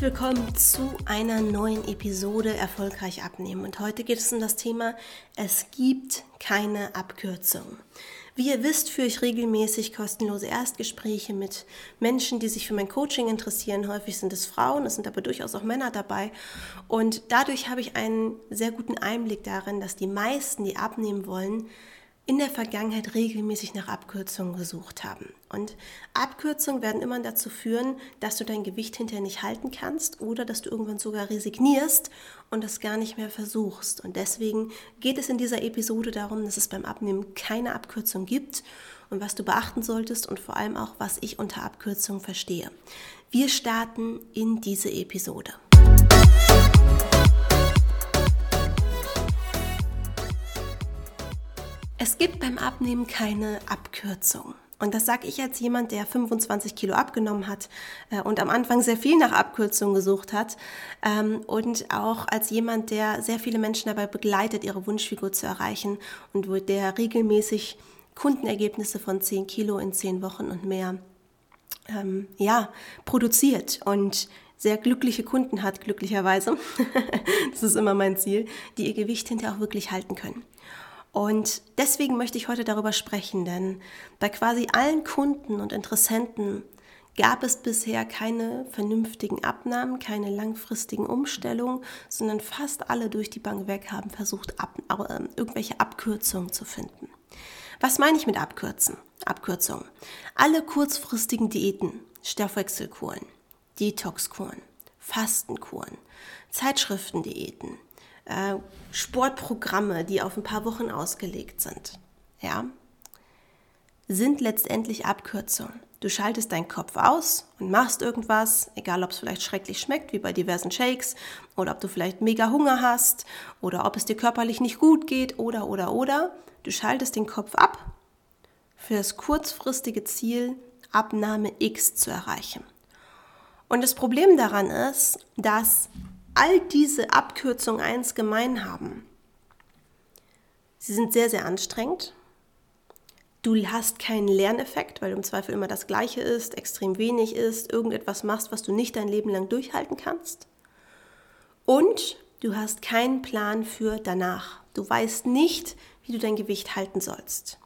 Willkommen zu einer neuen Episode Erfolgreich abnehmen. Und heute geht es um das Thema Es gibt keine Abkürzung. Wie ihr wisst, führe ich regelmäßig kostenlose Erstgespräche mit Menschen, die sich für mein Coaching interessieren. Häufig sind es Frauen, es sind aber durchaus auch Männer dabei. Und dadurch habe ich einen sehr guten Einblick darin, dass die meisten, die abnehmen wollen, in der Vergangenheit regelmäßig nach Abkürzungen gesucht haben. Und Abkürzungen werden immer dazu führen, dass du dein Gewicht hinterher nicht halten kannst oder dass du irgendwann sogar resignierst und das gar nicht mehr versuchst. Und deswegen geht es in dieser Episode darum, dass es beim Abnehmen keine Abkürzung gibt und was du beachten solltest und vor allem auch, was ich unter Abkürzung verstehe. Wir starten in diese Episode. Es gibt beim Abnehmen keine Abkürzung. Und das sage ich als jemand, der 25 Kilo abgenommen hat äh, und am Anfang sehr viel nach Abkürzungen gesucht hat. Ähm, und auch als jemand, der sehr viele Menschen dabei begleitet, ihre Wunschfigur zu erreichen und der regelmäßig Kundenergebnisse von 10 Kilo in 10 Wochen und mehr ähm, ja, produziert und sehr glückliche Kunden hat, glücklicherweise. das ist immer mein Ziel, die ihr Gewicht hinterher auch wirklich halten können. Und deswegen möchte ich heute darüber sprechen, denn bei quasi allen Kunden und Interessenten gab es bisher keine vernünftigen Abnahmen, keine langfristigen Umstellungen, sondern fast alle durch die Bank weg haben versucht, ab, äh, irgendwelche Abkürzungen zu finden. Was meine ich mit Abkürzen? Abkürzungen. Alle kurzfristigen Diäten, Stoffwechselkuren, Detoxkuren, Fastenkuren, Zeitschriftendiäten, äh, Sportprogramme, die auf ein paar Wochen ausgelegt sind, ja, sind letztendlich Abkürzungen. Du schaltest deinen Kopf aus und machst irgendwas, egal ob es vielleicht schrecklich schmeckt, wie bei diversen Shakes, oder ob du vielleicht mega Hunger hast, oder ob es dir körperlich nicht gut geht, oder, oder, oder. Du schaltest den Kopf ab für das kurzfristige Ziel, Abnahme X zu erreichen. Und das Problem daran ist, dass all diese Abkürzungen eins gemein haben. Sie sind sehr, sehr anstrengend. Du hast keinen Lerneffekt, weil du im Zweifel immer das Gleiche ist, extrem wenig ist, irgendetwas machst, was du nicht dein Leben lang durchhalten kannst. Und du hast keinen Plan für danach. Du weißt nicht, wie du dein Gewicht halten sollst.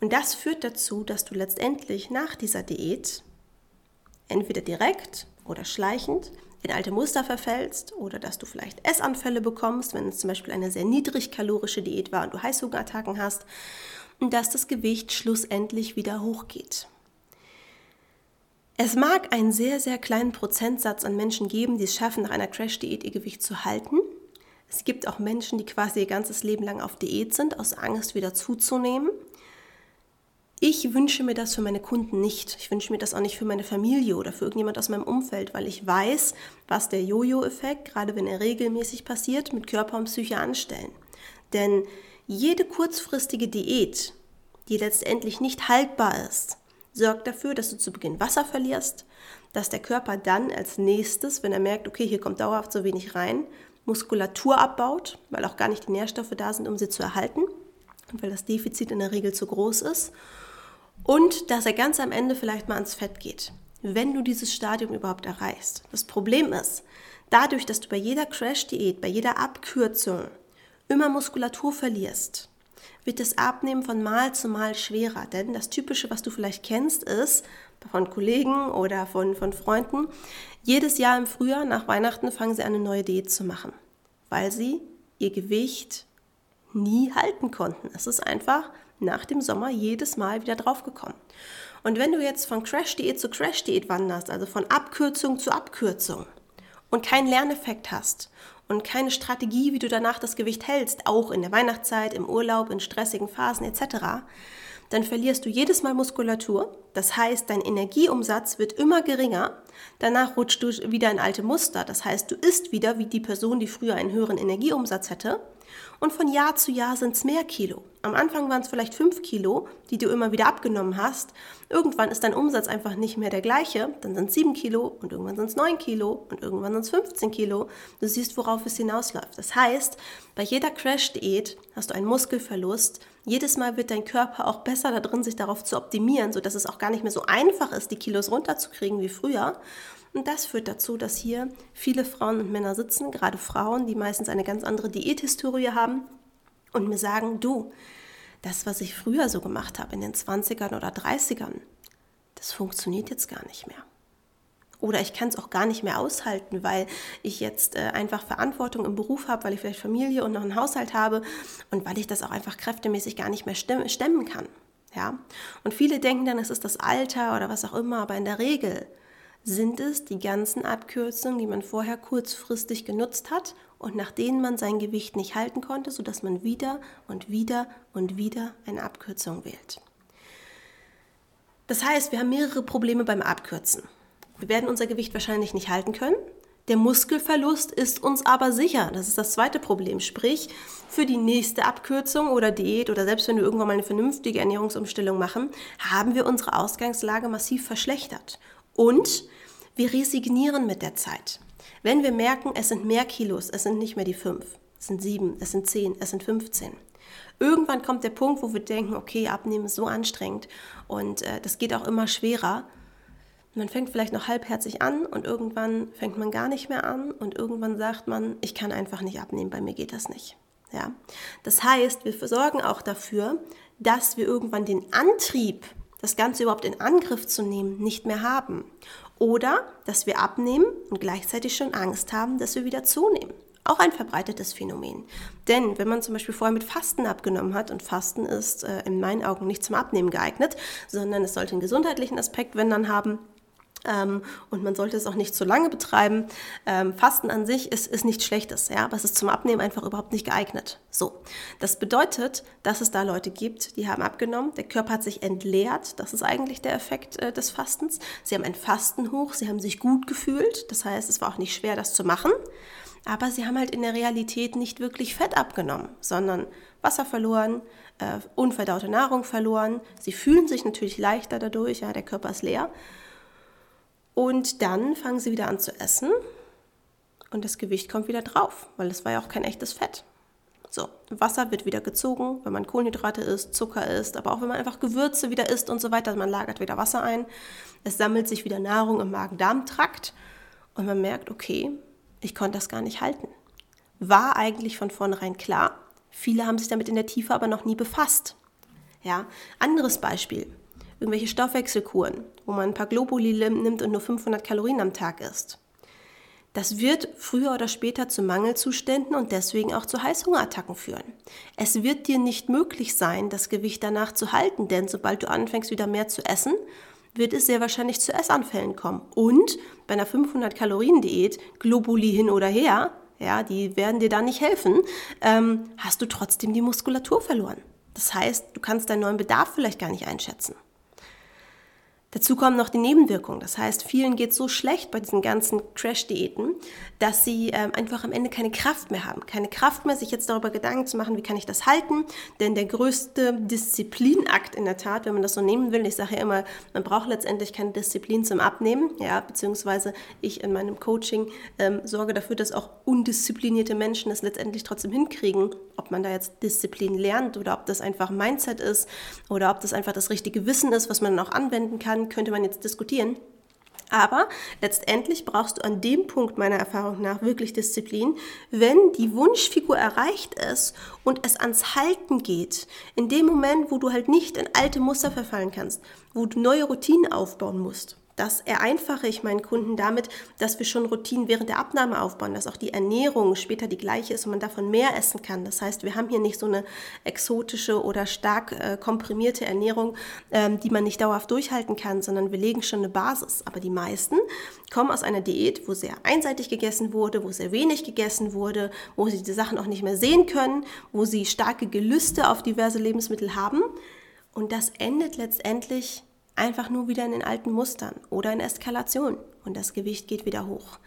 Und das führt dazu, dass du letztendlich nach dieser Diät entweder direkt oder schleichend in alte Muster verfällst oder dass du vielleicht Essanfälle bekommst, wenn es zum Beispiel eine sehr niedrigkalorische Diät war und du Heißhungerattacken hast und dass das Gewicht schlussendlich wieder hochgeht. Es mag einen sehr, sehr kleinen Prozentsatz an Menschen geben, die es schaffen, nach einer Crash-Diät ihr Gewicht zu halten. Es gibt auch Menschen, die quasi ihr ganzes Leben lang auf Diät sind, aus Angst wieder zuzunehmen. Ich wünsche mir das für meine Kunden nicht. Ich wünsche mir das auch nicht für meine Familie oder für irgendjemand aus meinem Umfeld, weil ich weiß, was der Jojo-Effekt, gerade wenn er regelmäßig passiert, mit Körper und Psyche anstellen. Denn jede kurzfristige Diät, die letztendlich nicht haltbar ist, sorgt dafür, dass du zu Beginn Wasser verlierst, dass der Körper dann als nächstes, wenn er merkt, okay, hier kommt dauerhaft so wenig rein, Muskulatur abbaut, weil auch gar nicht die Nährstoffe da sind, um sie zu erhalten und weil das Defizit in der Regel zu groß ist und dass er ganz am Ende vielleicht mal ans Fett geht, wenn du dieses Stadium überhaupt erreichst. Das Problem ist, dadurch, dass du bei jeder Crash-Diät, bei jeder Abkürzung immer Muskulatur verlierst, wird das Abnehmen von Mal zu Mal schwerer. Denn das Typische, was du vielleicht kennst, ist von Kollegen oder von, von Freunden, jedes Jahr im Frühjahr nach Weihnachten fangen sie an, eine neue Diät zu machen, weil sie ihr Gewicht nie halten konnten. Es ist einfach nach dem Sommer jedes Mal wieder draufgekommen. Und wenn du jetzt von Crash-Diät zu Crash-Diät wanderst, also von Abkürzung zu Abkürzung und keinen Lerneffekt hast und keine Strategie, wie du danach das Gewicht hältst, auch in der Weihnachtszeit, im Urlaub, in stressigen Phasen etc., dann verlierst du jedes Mal Muskulatur. Das heißt, dein Energieumsatz wird immer geringer. Danach rutscht du wieder in alte Muster. Das heißt, du isst wieder wie die Person, die früher einen höheren Energieumsatz hätte. Und von Jahr zu Jahr sind es mehr Kilo. Am Anfang waren es vielleicht 5 Kilo, die du immer wieder abgenommen hast. Irgendwann ist dein Umsatz einfach nicht mehr der gleiche. Dann sind es 7 Kilo und irgendwann sind es 9 Kilo und irgendwann sind es 15 Kilo. Du siehst, worauf es hinausläuft. Das heißt, bei jeder Crash-Diät hast du einen Muskelverlust. Jedes Mal wird dein Körper auch besser darin, sich darauf zu optimieren, sodass es auch gar nicht mehr so einfach ist, die Kilos runterzukriegen wie früher. Und das führt dazu, dass hier viele Frauen und Männer sitzen, gerade Frauen, die meistens eine ganz andere Diäthistorie haben und mir sagen, du, das, was ich früher so gemacht habe in den 20ern oder 30ern, das funktioniert jetzt gar nicht mehr. Oder ich kann es auch gar nicht mehr aushalten, weil ich jetzt äh, einfach Verantwortung im Beruf habe, weil ich vielleicht Familie und noch einen Haushalt habe und weil ich das auch einfach kräftemäßig gar nicht mehr stemmen kann. Ja? Und viele denken dann, es ist das Alter oder was auch immer, aber in der Regel sind es die ganzen Abkürzungen, die man vorher kurzfristig genutzt hat und nach denen man sein Gewicht nicht halten konnte, sodass man wieder und wieder und wieder eine Abkürzung wählt. Das heißt, wir haben mehrere Probleme beim Abkürzen. Wir werden unser Gewicht wahrscheinlich nicht halten können. Der Muskelverlust ist uns aber sicher. Das ist das zweite Problem. Sprich, für die nächste Abkürzung oder Diät oder selbst wenn wir irgendwann mal eine vernünftige Ernährungsumstellung machen, haben wir unsere Ausgangslage massiv verschlechtert. Und wir resignieren mit der Zeit. Wenn wir merken, es sind mehr Kilos, es sind nicht mehr die fünf, es sind sieben, es sind zehn, es sind 15. Irgendwann kommt der Punkt, wo wir denken, okay, abnehmen ist so anstrengend und äh, das geht auch immer schwerer. Man fängt vielleicht noch halbherzig an und irgendwann fängt man gar nicht mehr an und irgendwann sagt man, ich kann einfach nicht abnehmen, bei mir geht das nicht. Ja? Das heißt, wir sorgen auch dafür, dass wir irgendwann den Antrieb, das Ganze überhaupt in Angriff zu nehmen, nicht mehr haben. Oder dass wir abnehmen und gleichzeitig schon Angst haben, dass wir wieder zunehmen. Auch ein verbreitetes Phänomen. Denn wenn man zum Beispiel vorher mit Fasten abgenommen hat, und Fasten ist äh, in meinen Augen nicht zum Abnehmen geeignet, sondern es sollte einen gesundheitlichen Aspekt, wenn dann haben, ähm, und man sollte es auch nicht zu lange betreiben. Ähm, Fasten an sich ist, ist nichts Schlechtes, ja, aber es ist zum Abnehmen einfach überhaupt nicht geeignet. So, das bedeutet, dass es da Leute gibt, die haben abgenommen, der Körper hat sich entleert, das ist eigentlich der Effekt äh, des Fastens. Sie haben ein Fastenhoch, sie haben sich gut gefühlt, das heißt, es war auch nicht schwer, das zu machen, aber sie haben halt in der Realität nicht wirklich Fett abgenommen, sondern Wasser verloren, äh, unverdaute Nahrung verloren. Sie fühlen sich natürlich leichter dadurch, ja, der Körper ist leer. Und dann fangen sie wieder an zu essen und das Gewicht kommt wieder drauf, weil es war ja auch kein echtes Fett. So, Wasser wird wieder gezogen, wenn man Kohlenhydrate isst, Zucker isst, aber auch wenn man einfach Gewürze wieder isst und so weiter. Man lagert wieder Wasser ein. Es sammelt sich wieder Nahrung im Magen-Darm-Trakt und man merkt, okay, ich konnte das gar nicht halten. War eigentlich von vornherein klar. Viele haben sich damit in der Tiefe aber noch nie befasst. Ja, anderes Beispiel irgendwelche Stoffwechselkuren, wo man ein paar Globuli nimmt und nur 500 Kalorien am Tag isst. Das wird früher oder später zu Mangelzuständen und deswegen auch zu Heißhungerattacken führen. Es wird dir nicht möglich sein, das Gewicht danach zu halten, denn sobald du anfängst, wieder mehr zu essen, wird es sehr wahrscheinlich zu Essanfällen kommen. Und bei einer 500-Kalorien-Diät, Globuli hin oder her, ja, die werden dir da nicht helfen, ähm, hast du trotzdem die Muskulatur verloren. Das heißt, du kannst deinen neuen Bedarf vielleicht gar nicht einschätzen. Dazu kommen noch die Nebenwirkungen. Das heißt, vielen geht so schlecht bei diesen ganzen Crash-Diäten, dass sie ähm, einfach am Ende keine Kraft mehr haben. Keine Kraft mehr, sich jetzt darüber Gedanken zu machen, wie kann ich das halten. Denn der größte Disziplinakt in der Tat, wenn man das so nehmen will, ich sage ja immer, man braucht letztendlich keine Disziplin zum Abnehmen. Ja, beziehungsweise ich in meinem Coaching ähm, sorge dafür, dass auch undisziplinierte Menschen es letztendlich trotzdem hinkriegen. Ob man da jetzt Disziplin lernt oder ob das einfach Mindset ist oder ob das einfach das richtige Wissen ist, was man dann auch anwenden kann kann, könnte man jetzt diskutieren. Aber letztendlich brauchst du an dem Punkt meiner Erfahrung nach wirklich Disziplin, wenn die Wunschfigur erreicht ist und es ans Halten geht. In dem Moment, wo du halt nicht in alte Muster verfallen kannst, wo du neue Routinen aufbauen musst. Das vereinfache ich meinen Kunden damit, dass wir schon Routinen während der Abnahme aufbauen, dass auch die Ernährung später die gleiche ist und man davon mehr essen kann. Das heißt, wir haben hier nicht so eine exotische oder stark äh, komprimierte Ernährung, ähm, die man nicht dauerhaft durchhalten kann, sondern wir legen schon eine Basis. Aber die meisten kommen aus einer Diät, wo sehr einseitig gegessen wurde, wo sehr wenig gegessen wurde, wo sie die Sachen auch nicht mehr sehen können, wo sie starke Gelüste auf diverse Lebensmittel haben. Und das endet letztendlich einfach nur wieder in den alten Mustern oder in Eskalation und das Gewicht geht wieder hoch.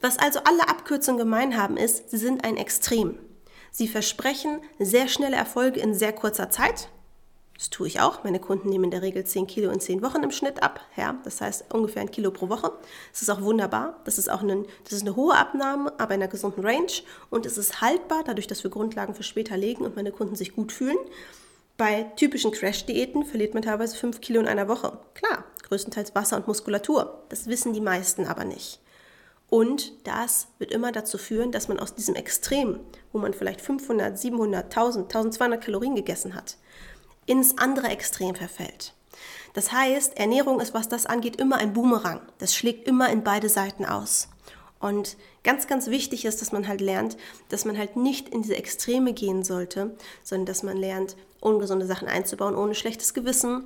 Was also alle Abkürzungen gemein haben, ist, sie sind ein Extrem. Sie versprechen sehr schnelle Erfolge in sehr kurzer Zeit. Das tue ich auch. Meine Kunden nehmen in der Regel 10 Kilo in 10 Wochen im Schnitt ab. Ja, das heißt ungefähr ein Kilo pro Woche. Das ist auch wunderbar. Das ist auch eine, das ist eine hohe Abnahme, aber in einer gesunden Range. Und es ist haltbar, dadurch, dass wir Grundlagen für später legen und meine Kunden sich gut fühlen. Bei typischen Crash-Diäten verliert man teilweise 5 Kilo in einer Woche. Klar, größtenteils Wasser und Muskulatur. Das wissen die meisten aber nicht. Und das wird immer dazu führen, dass man aus diesem Extrem, wo man vielleicht 500, 700, 1000, 1200 Kalorien gegessen hat, ins andere Extrem verfällt. Das heißt, Ernährung ist, was das angeht, immer ein Boomerang. Das schlägt immer in beide Seiten aus. Und ganz, ganz wichtig ist, dass man halt lernt, dass man halt nicht in diese Extreme gehen sollte, sondern dass man lernt, ungesunde Sachen einzubauen, ohne schlechtes Gewissen,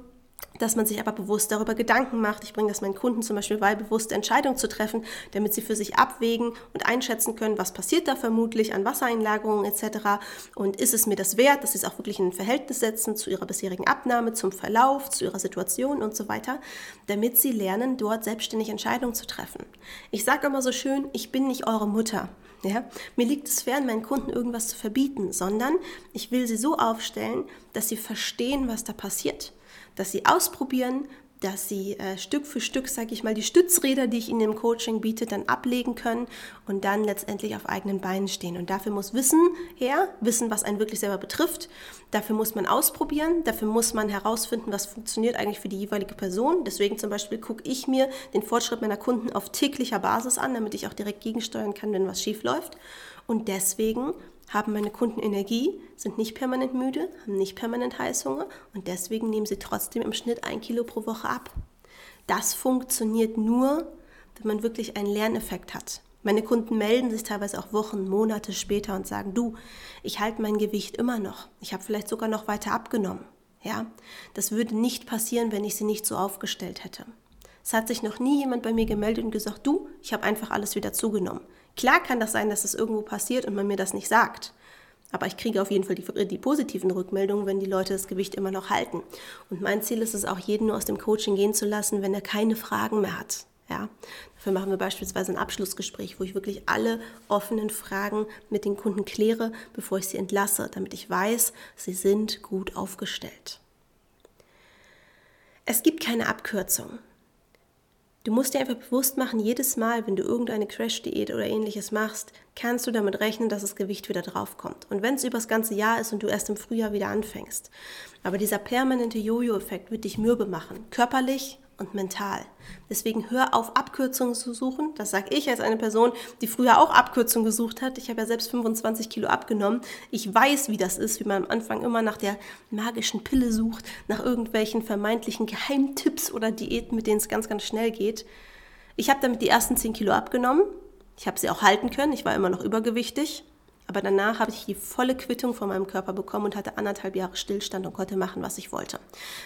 dass man sich aber bewusst darüber Gedanken macht. Ich bringe das meinen Kunden zum Beispiel bei, bewusste Entscheidungen zu treffen, damit sie für sich abwägen und einschätzen können, was passiert da vermutlich an Wassereinlagerungen etc. Und ist es mir das wert, dass sie es auch wirklich in ein Verhältnis setzen zu ihrer bisherigen Abnahme, zum Verlauf, zu ihrer Situation und so weiter, damit sie lernen, dort selbstständig Entscheidungen zu treffen. Ich sage immer so schön, ich bin nicht eure Mutter. Ja? Mir liegt es fern, meinen Kunden irgendwas zu verbieten, sondern ich will sie so aufstellen, dass sie verstehen, was da passiert dass sie ausprobieren, dass sie äh, Stück für Stück, sage ich mal, die Stützräder, die ich ihnen im Coaching biete, dann ablegen können und dann letztendlich auf eigenen Beinen stehen. Und dafür muss Wissen her, Wissen, was einen wirklich selber betrifft. Dafür muss man ausprobieren, dafür muss man herausfinden, was funktioniert eigentlich für die jeweilige Person. Deswegen zum Beispiel gucke ich mir den Fortschritt meiner Kunden auf täglicher Basis an, damit ich auch direkt gegensteuern kann, wenn was schief läuft. Und deswegen haben meine Kunden Energie, sind nicht permanent müde, haben nicht permanent Heißhunger und deswegen nehmen sie trotzdem im Schnitt ein Kilo pro Woche ab. Das funktioniert nur, wenn man wirklich einen Lerneffekt hat. Meine Kunden melden sich teilweise auch Wochen, Monate später und sagen, du, ich halte mein Gewicht immer noch. Ich habe vielleicht sogar noch weiter abgenommen. Ja, das würde nicht passieren, wenn ich sie nicht so aufgestellt hätte. Es hat sich noch nie jemand bei mir gemeldet und gesagt, du, ich habe einfach alles wieder zugenommen. Klar kann das sein, dass es das irgendwo passiert und man mir das nicht sagt. Aber ich kriege auf jeden Fall die, die, positiven Rückmeldungen, wenn die Leute das Gewicht immer noch halten. Und mein Ziel ist es auch, jeden nur aus dem Coaching gehen zu lassen, wenn er keine Fragen mehr hat. Ja, dafür machen wir beispielsweise ein Abschlussgespräch, wo ich wirklich alle offenen Fragen mit den Kunden kläre, bevor ich sie entlasse, damit ich weiß, sie sind gut aufgestellt. Es gibt keine Abkürzung. Du musst dir einfach bewusst machen, jedes Mal, wenn du irgendeine Crash-Diät oder ähnliches machst, kannst du damit rechnen, dass das Gewicht wieder draufkommt. Und wenn es über das ganze Jahr ist und du erst im Frühjahr wieder anfängst. Aber dieser permanente Jojo-Effekt wird dich mürbe machen, körperlich und mental. Deswegen hör auf, Abkürzungen zu suchen. Das sage ich als eine Person, die früher auch Abkürzungen gesucht hat. Ich habe ja selbst 25 Kilo abgenommen. Ich weiß, wie das ist, wie man am Anfang immer nach der magischen Pille sucht, nach irgendwelchen vermeintlichen Geheimtipps oder Diäten, mit denen es ganz, ganz schnell geht. Ich habe damit die ersten 10 Kilo abgenommen. Ich habe sie auch halten können. Ich war immer noch übergewichtig. Aber danach habe ich die volle Quittung von meinem Körper bekommen und hatte anderthalb Jahre Stillstand und konnte machen, was ich wollte.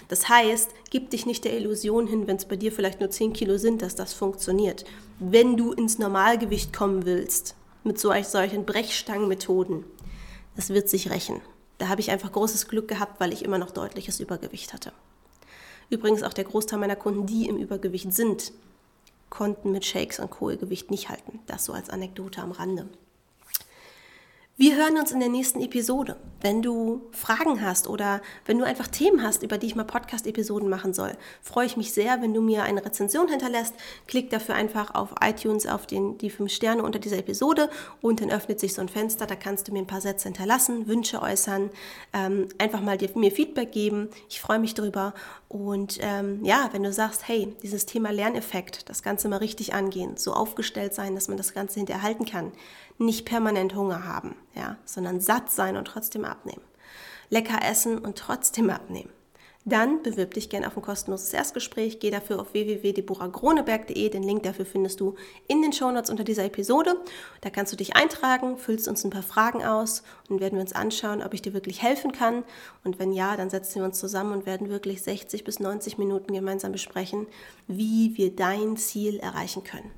Das heißt, gib dich nicht der Illusion hin, wenn es bei dir vielleicht nur 10 Kilo sind, dass das funktioniert. Wenn du ins Normalgewicht kommen willst, mit so, solchen Brechstangenmethoden, das wird sich rächen. Da habe ich einfach großes Glück gehabt, weil ich immer noch deutliches Übergewicht hatte. Übrigens auch der Großteil meiner Kunden, die im Übergewicht sind, konnten mit Shakes und Kohlegewicht nicht halten. Das so als Anekdote am Rande. Wir hören uns in der nächsten Episode. Wenn du Fragen hast oder wenn du einfach Themen hast, über die ich mal Podcast-Episoden machen soll, freue ich mich sehr, wenn du mir eine Rezension hinterlässt. Klick dafür einfach auf iTunes auf den, die fünf Sterne unter dieser Episode und dann öffnet sich so ein Fenster. Da kannst du mir ein paar Sätze hinterlassen, Wünsche äußern, ähm, einfach mal dir, mir Feedback geben. Ich freue mich drüber. Und ähm, ja, wenn du sagst, hey, dieses Thema Lerneffekt, das Ganze mal richtig angehen, so aufgestellt sein, dass man das Ganze hinterhalten kann nicht permanent Hunger haben, ja, sondern satt sein und trotzdem abnehmen. Lecker essen und trotzdem abnehmen. Dann bewirb dich gerne auf ein kostenloses Erstgespräch. Geh dafür auf www.deborahgroneberg.de. Den Link dafür findest du in den Shownotes unter dieser Episode. Da kannst du dich eintragen, füllst uns ein paar Fragen aus und werden wir uns anschauen, ob ich dir wirklich helfen kann. Und wenn ja, dann setzen wir uns zusammen und werden wirklich 60 bis 90 Minuten gemeinsam besprechen, wie wir dein Ziel erreichen können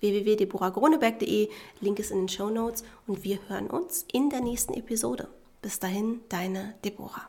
www.deborahgroneberg.de. Link ist in den Show Notes und wir hören uns in der nächsten Episode. Bis dahin, deine Deborah.